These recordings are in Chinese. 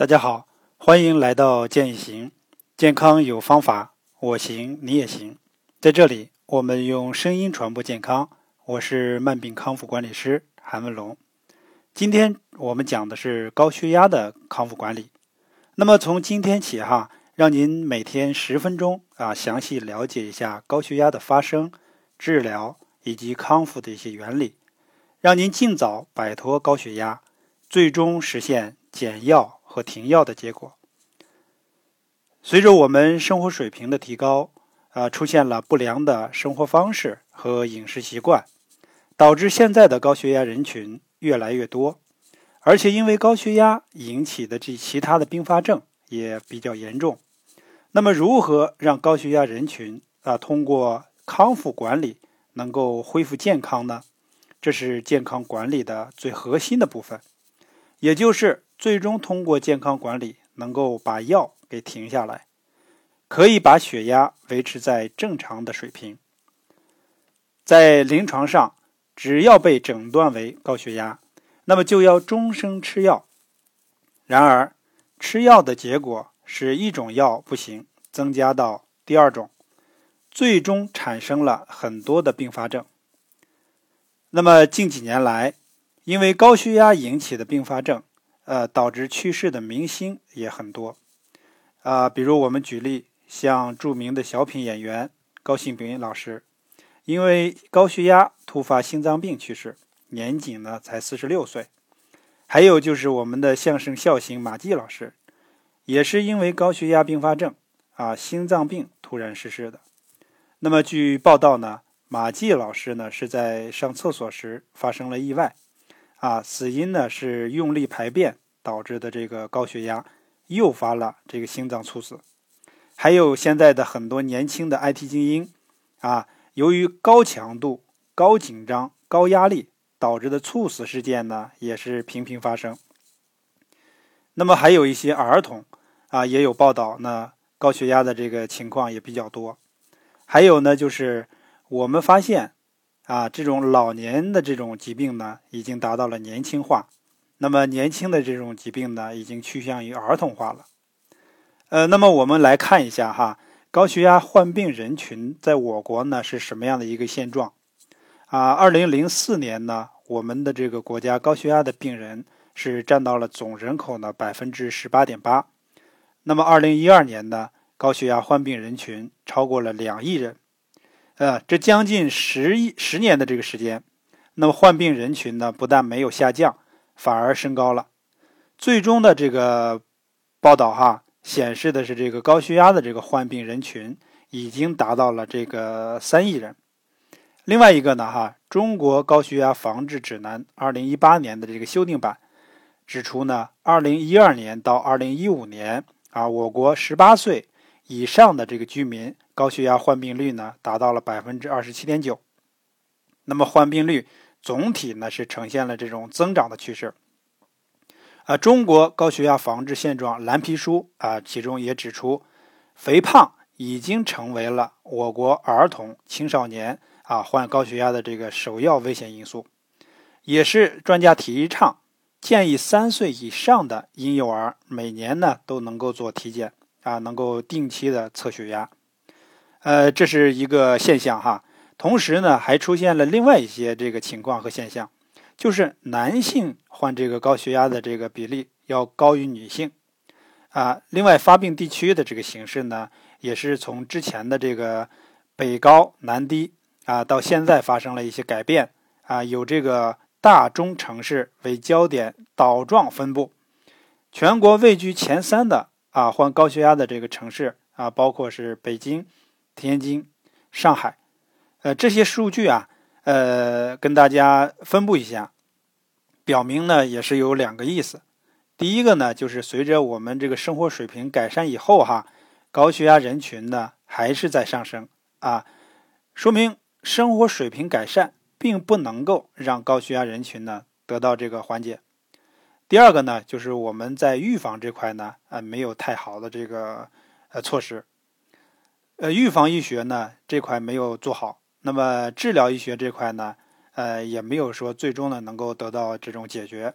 大家好，欢迎来到健亦行，健康有方法，我行你也行。在这里，我们用声音传播健康。我是慢病康复管理师韩文龙。今天我们讲的是高血压的康复管理。那么从今天起哈，让您每天十分钟啊，详细了解一下高血压的发生、治疗以及康复的一些原理，让您尽早摆脱高血压，最终实现减药。和停药的结果，随着我们生活水平的提高，啊，出现了不良的生活方式和饮食习惯，导致现在的高血压人群越来越多，而且因为高血压引起的这其他的并发症也比较严重。那么，如何让高血压人群啊通过康复管理能够恢复健康呢？这是健康管理的最核心的部分，也就是。最终通过健康管理，能够把药给停下来，可以把血压维持在正常的水平。在临床上，只要被诊断为高血压，那么就要终生吃药。然而，吃药的结果是一种药不行，增加到第二种，最终产生了很多的并发症。那么近几年来，因为高血压引起的并发症。呃，导致去世的明星也很多，啊，比如我们举例，像著名的小品演员高信平老师，因为高血压突发心脏病去世，年仅呢才四十六岁。还有就是我们的相声笑星马季老师，也是因为高血压并发症啊，心脏病突然逝世的。那么据报道呢，马季老师呢是在上厕所时发生了意外。啊，死因呢是用力排便导致的这个高血压，诱发了这个心脏猝死。还有现在的很多年轻的 IT 精英，啊，由于高强度、高紧张、高压力导致的猝死事件呢，也是频频发生。那么还有一些儿童，啊，也有报道呢，高血压的这个情况也比较多。还有呢，就是我们发现。啊，这种老年的这种疾病呢，已经达到了年轻化。那么年轻的这种疾病呢，已经趋向于儿童化了。呃，那么我们来看一下哈，高血压患病人群在我国呢是什么样的一个现状？啊，二零零四年呢，我们的这个国家高血压的病人是占到了总人口呢百分之十八点八。那么二零一二年呢，高血压患病人群超过了两亿人。呃，这将近十亿十年的这个时间，那么患病人群呢，不但没有下降，反而升高了。最终的这个报道哈，显示的是这个高血压的这个患病人群已经达到了这个三亿人。另外一个呢哈，《中国高血压防治指南》二零一八年的这个修订版指出呢，二零一二年到二零一五年啊，我国十八岁以上的这个居民。高血压患病率呢达到了百分之二十七点九，那么患病率总体呢是呈现了这种增长的趋势。啊，中国高血压防治现状蓝皮书啊，其中也指出，肥胖已经成为了我国儿童青少年啊患高血压的这个首要危险因素，也是专家提倡建议三岁以上的婴幼儿每年呢都能够做体检啊，能够定期的测血压。呃，这是一个现象哈。同时呢，还出现了另外一些这个情况和现象，就是男性患这个高血压的这个比例要高于女性啊。另外，发病地区的这个形式呢，也是从之前的这个北高南低啊，到现在发生了一些改变啊，有这个大中城市为焦点岛状分布，全国位居前三的啊患高血压的这个城市啊，包括是北京。天津、上海，呃，这些数据啊，呃，跟大家分布一下，表明呢也是有两个意思。第一个呢，就是随着我们这个生活水平改善以后，哈，高血压人群呢还是在上升啊，说明生活水平改善并不能够让高血压人群呢得到这个缓解。第二个呢，就是我们在预防这块呢，呃，没有太好的这个呃措施。呃，预防医学呢这块没有做好，那么治疗医学这块呢，呃，也没有说最终呢能够得到这种解决，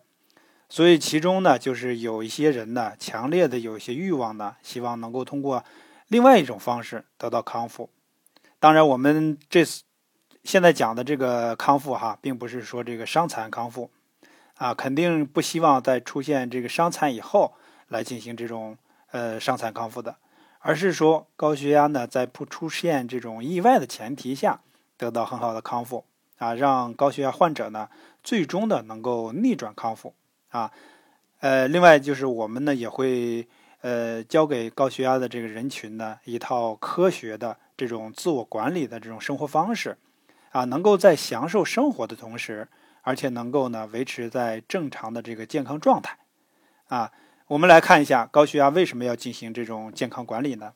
所以其中呢，就是有一些人呢，强烈的有一些欲望呢，希望能够通过另外一种方式得到康复。当然，我们这次现在讲的这个康复哈，并不是说这个伤残康复啊，肯定不希望在出现这个伤残以后来进行这种呃伤残康复的，而是说高血压呢，在不出现这种意外的前提下，得到很好的康复啊，让高血压患者呢，最终的能够逆转康复。啊，呃，另外就是我们呢也会呃教给高血压的这个人群呢一套科学的这种自我管理的这种生活方式，啊，能够在享受生活的同时，而且能够呢维持在正常的这个健康状态。啊，我们来看一下高血压为什么要进行这种健康管理呢？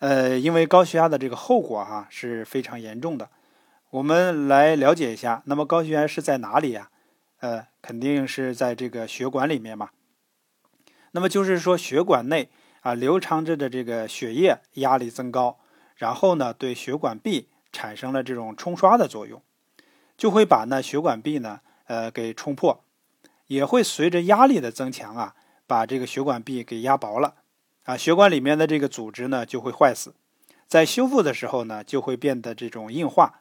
呃，因为高血压的这个后果哈是非常严重的。我们来了解一下，那么高血压是在哪里呀？呃，肯定是在这个血管里面嘛。那么就是说，血管内啊流淌着的这个血液压力增高，然后呢，对血管壁产生了这种冲刷的作用，就会把那血管壁呢呃给冲破，也会随着压力的增强啊，把这个血管壁给压薄了。啊，血管里面的这个组织呢就会坏死，在修复的时候呢就会变得这种硬化。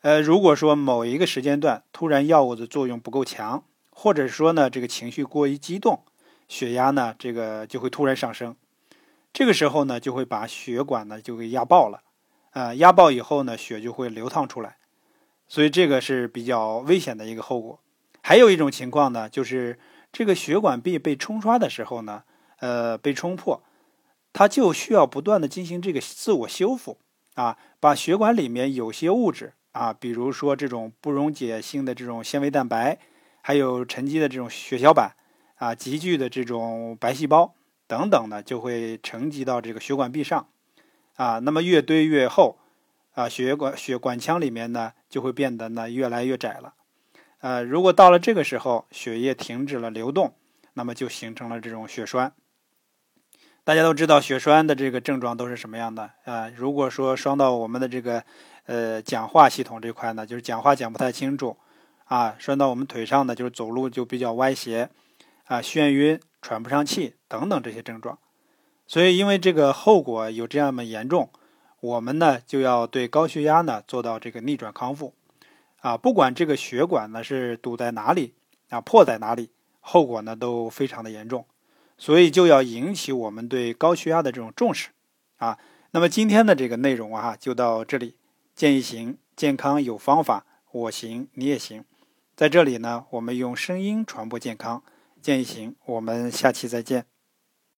呃，如果说某一个时间段突然药物的作用不够强，或者说呢这个情绪过于激动，血压呢这个就会突然上升，这个时候呢就会把血管呢就给压爆了，啊，压爆以后呢血就会流淌出来，所以这个是比较危险的一个后果。还有一种情况呢，就是这个血管壁被冲刷的时候呢，呃，被冲破，它就需要不断的进行这个自我修复啊，把血管里面有些物质。啊，比如说这种不溶解性的这种纤维蛋白，还有沉积的这种血小板，啊，集聚的这种白细胞等等呢，就会沉积到这个血管壁上，啊，那么越堆越厚，啊，血管血管腔里面呢就会变得呢越来越窄了，呃，如果到了这个时候血液停止了流动，那么就形成了这种血栓。大家都知道血栓的这个症状都是什么样的啊？如果说伤到我们的这个呃讲话系统这块呢，就是讲话讲不太清楚啊；栓到我们腿上呢，就是走路就比较歪斜啊、眩晕、喘不上气等等这些症状。所以因为这个后果有这样么严重，我们呢就要对高血压呢做到这个逆转康复啊。不管这个血管呢是堵在哪里啊、破在哪里，后果呢都非常的严重。所以就要引起我们对高血压的这种重视，啊，那么今天的这个内容啊就到这里。建议行，健康有方法，我行你也行。在这里呢，我们用声音传播健康。建议行，我们下期再见。